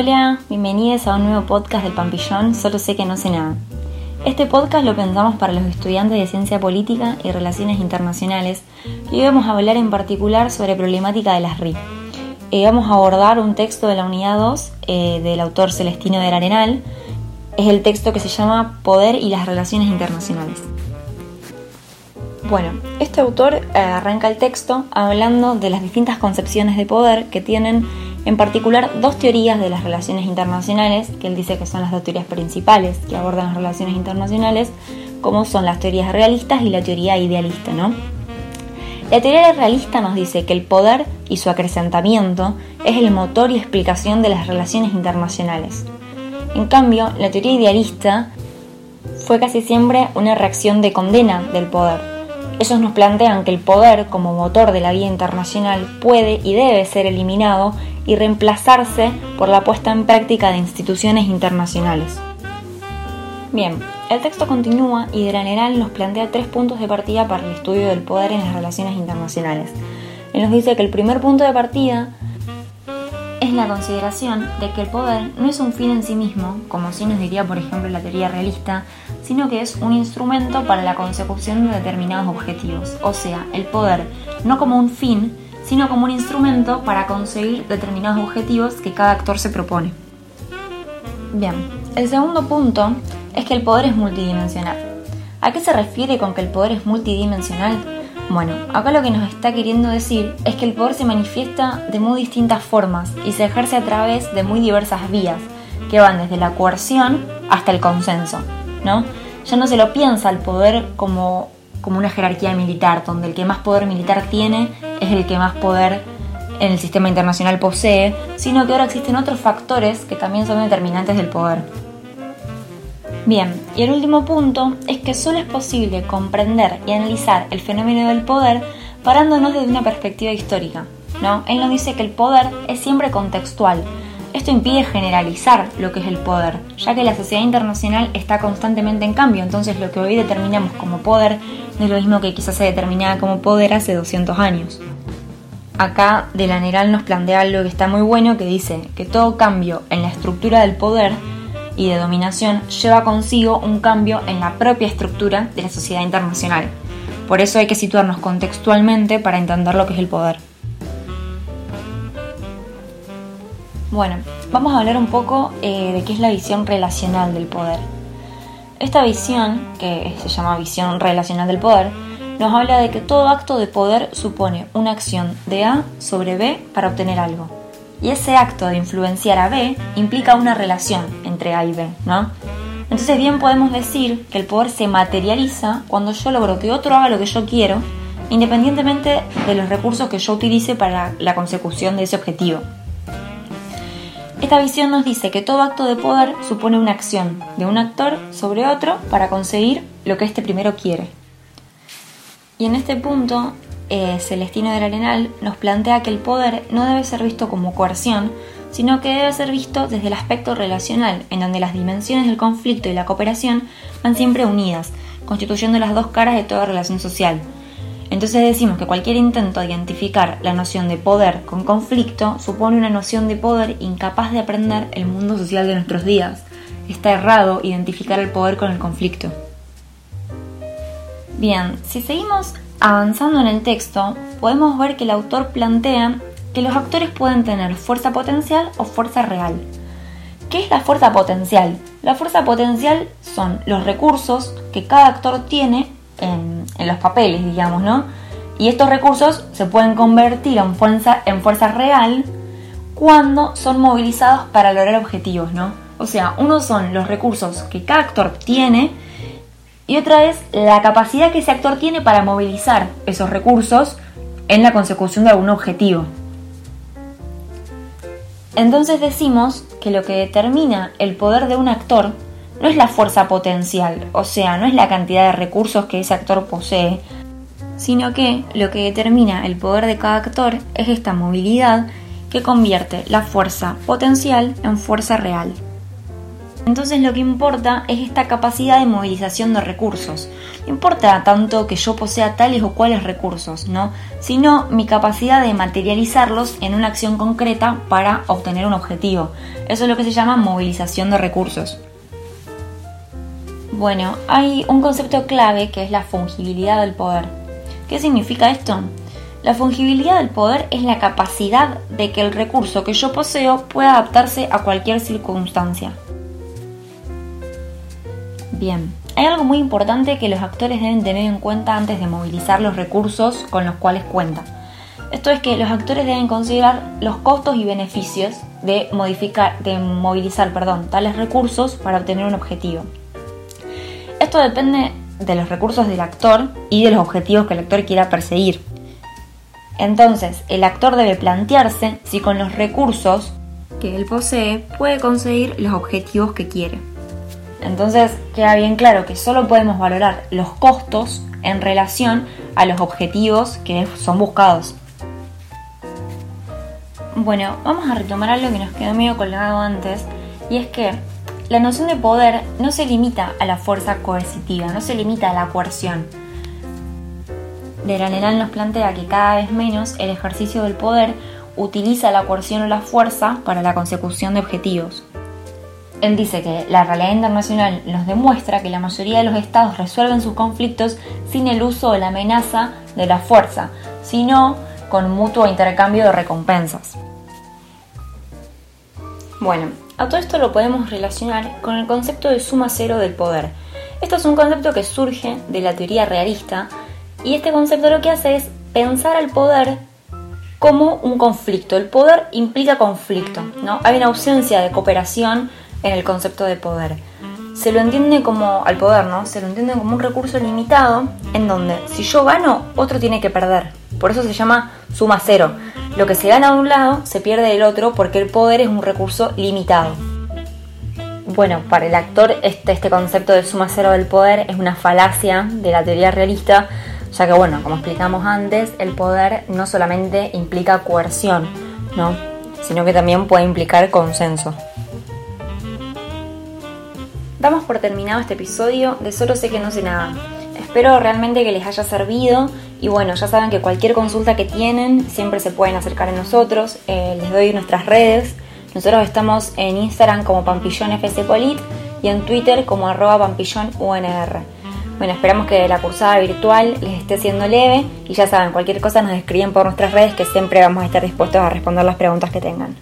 Hola, bienvenidos a un nuevo podcast del Pampillón, solo sé que no sé nada. Este podcast lo pensamos para los estudiantes de Ciencia Política y Relaciones Internacionales y hoy vamos a hablar en particular sobre problemática de las RI. Eh, vamos a abordar un texto de la unidad 2 eh, del autor Celestino del Arenal. Es el texto que se llama Poder y las Relaciones Internacionales. Bueno, este autor eh, arranca el texto hablando de las distintas concepciones de poder que tienen en particular dos teorías de las relaciones internacionales, que él dice que son las dos teorías principales que abordan las relaciones internacionales, como son las teorías realistas y la teoría idealista, ¿no? La teoría realista nos dice que el poder y su acrecentamiento es el motor y explicación de las relaciones internacionales. En cambio, la teoría idealista fue casi siempre una reacción de condena del poder. Ellos nos plantean que el poder como motor de la vida internacional puede y debe ser eliminado y reemplazarse por la puesta en práctica de instituciones internacionales. Bien, el texto continúa y de general nos plantea tres puntos de partida para el estudio del poder en las relaciones internacionales. Él nos dice que el primer punto de partida es la consideración de que el poder no es un fin en sí mismo, como sí nos diría por ejemplo la teoría realista, sino que es un instrumento para la consecución de determinados objetivos. O sea, el poder no como un fin, sino como un instrumento para conseguir determinados objetivos que cada actor se propone. Bien, el segundo punto es que el poder es multidimensional. ¿A qué se refiere con que el poder es multidimensional? Bueno, acá lo que nos está queriendo decir es que el poder se manifiesta de muy distintas formas y se ejerce a través de muy diversas vías, que van desde la coerción hasta el consenso, ¿no? Ya no se lo piensa el poder como como una jerarquía militar, donde el que más poder militar tiene es el que más poder en el sistema internacional posee, sino que ahora existen otros factores que también son determinantes del poder. Bien, y el último punto es que solo es posible comprender y analizar el fenómeno del poder parándonos desde una perspectiva histórica. ¿no? Él nos dice que el poder es siempre contextual, esto impide generalizar lo que es el poder, ya que la sociedad internacional está constantemente en cambio, entonces lo que hoy determinamos como poder no es lo mismo que quizás se determinaba como poder hace 200 años. Acá Delaneral nos plantea algo que está muy bueno que dice que todo cambio en la estructura del poder y de dominación lleva consigo un cambio en la propia estructura de la sociedad internacional. Por eso hay que situarnos contextualmente para entender lo que es el poder. Bueno, vamos a hablar un poco eh, de qué es la visión relacional del poder. Esta visión, que se llama visión relacional del poder, nos habla de que todo acto de poder supone una acción de A sobre B para obtener algo. Y ese acto de influenciar a B implica una relación entre A y B, ¿no? Entonces bien podemos decir que el poder se materializa cuando yo logro que otro haga lo que yo quiero, independientemente de los recursos que yo utilice para la consecución de ese objetivo. Esta visión nos dice que todo acto de poder supone una acción de un actor sobre otro para conseguir lo que este primero quiere. Y en este punto, eh, Celestino del Arenal nos plantea que el poder no debe ser visto como coerción, sino que debe ser visto desde el aspecto relacional, en donde las dimensiones del conflicto y la cooperación van siempre unidas, constituyendo las dos caras de toda relación social, entonces decimos que cualquier intento de identificar la noción de poder con conflicto supone una noción de poder incapaz de aprender el mundo social de nuestros días. Está errado identificar el poder con el conflicto. Bien, si seguimos avanzando en el texto, podemos ver que el autor plantea que los actores pueden tener fuerza potencial o fuerza real. ¿Qué es la fuerza potencial? La fuerza potencial son los recursos que cada actor tiene en, los papeles, digamos, ¿no? Y estos recursos se pueden convertir en fuerza, en fuerza real cuando son movilizados para lograr objetivos, ¿no? O sea, uno son los recursos que cada actor tiene y otra es la capacidad que ese actor tiene para movilizar esos recursos en la consecución de algún objetivo. Entonces decimos que lo que determina el poder de un actor no es la fuerza potencial, o sea, no es la cantidad de recursos que ese actor posee, sino que lo que determina el poder de cada actor es esta movilidad que convierte la fuerza potencial en fuerza real. Entonces lo que importa es esta capacidad de movilización de recursos. No importa tanto que yo posea tales o cuales recursos, ¿no? Sino mi capacidad de materializarlos en una acción concreta para obtener un objetivo. Eso es lo que se llama movilización de recursos. Bueno, hay un concepto clave que es la fungibilidad del poder. ¿Qué significa esto? La fungibilidad del poder es la capacidad de que el recurso que yo poseo pueda adaptarse a cualquier circunstancia. Bien, hay algo muy importante que los actores deben tener en cuenta antes de movilizar los recursos con los cuales cuentan. Esto es que los actores deben considerar los costos y beneficios de, modificar, de movilizar perdón, tales recursos para obtener un objetivo. Esto depende de los recursos del actor y de los objetivos que el actor quiera perseguir. Entonces, el actor debe plantearse si con los recursos que él posee puede conseguir los objetivos que quiere. Entonces queda bien claro que solo podemos valorar los costos en relación a los objetivos que son buscados. Bueno, vamos a retomar algo que nos quedó medio colgado antes, y es que la noción de poder no se limita a la fuerza coercitiva, no se limita a la coerción. Leraneral nos plantea que cada vez menos el ejercicio del poder utiliza la coerción o la fuerza para la consecución de objetivos. Él dice que la realidad internacional nos demuestra que la mayoría de los estados resuelven sus conflictos sin el uso o la amenaza de la fuerza, sino con mutuo intercambio de recompensas. Bueno, a todo esto lo podemos relacionar con el concepto de suma cero del poder. Esto es un concepto que surge de la teoría realista y este concepto lo que hace es pensar al poder como un conflicto. El poder implica conflicto, ¿no? Hay una ausencia de cooperación en el concepto de poder. Se lo entiende como, al poder, ¿no? Se lo entiende como un recurso limitado en donde si yo gano, otro tiene que perder. Por eso se llama suma cero. Lo que se gana de un lado se pierde del otro porque el poder es un recurso limitado. Bueno, para el actor este, este concepto de suma cero del poder es una falacia de la teoría realista, ya que bueno, como explicamos antes, el poder no solamente implica coerción, ¿no? sino que también puede implicar consenso. Damos por terminado este episodio de Solo sé que no sé nada. Espero realmente que les haya servido y bueno, ya saben que cualquier consulta que tienen siempre se pueden acercar a nosotros. Eh, les doy nuestras redes. Nosotros estamos en Instagram como pampillonfcpolit y en Twitter como arroba pampillonunr. Bueno, esperamos que la cursada virtual les esté siendo leve y ya saben, cualquier cosa nos escriben por nuestras redes que siempre vamos a estar dispuestos a responder las preguntas que tengan.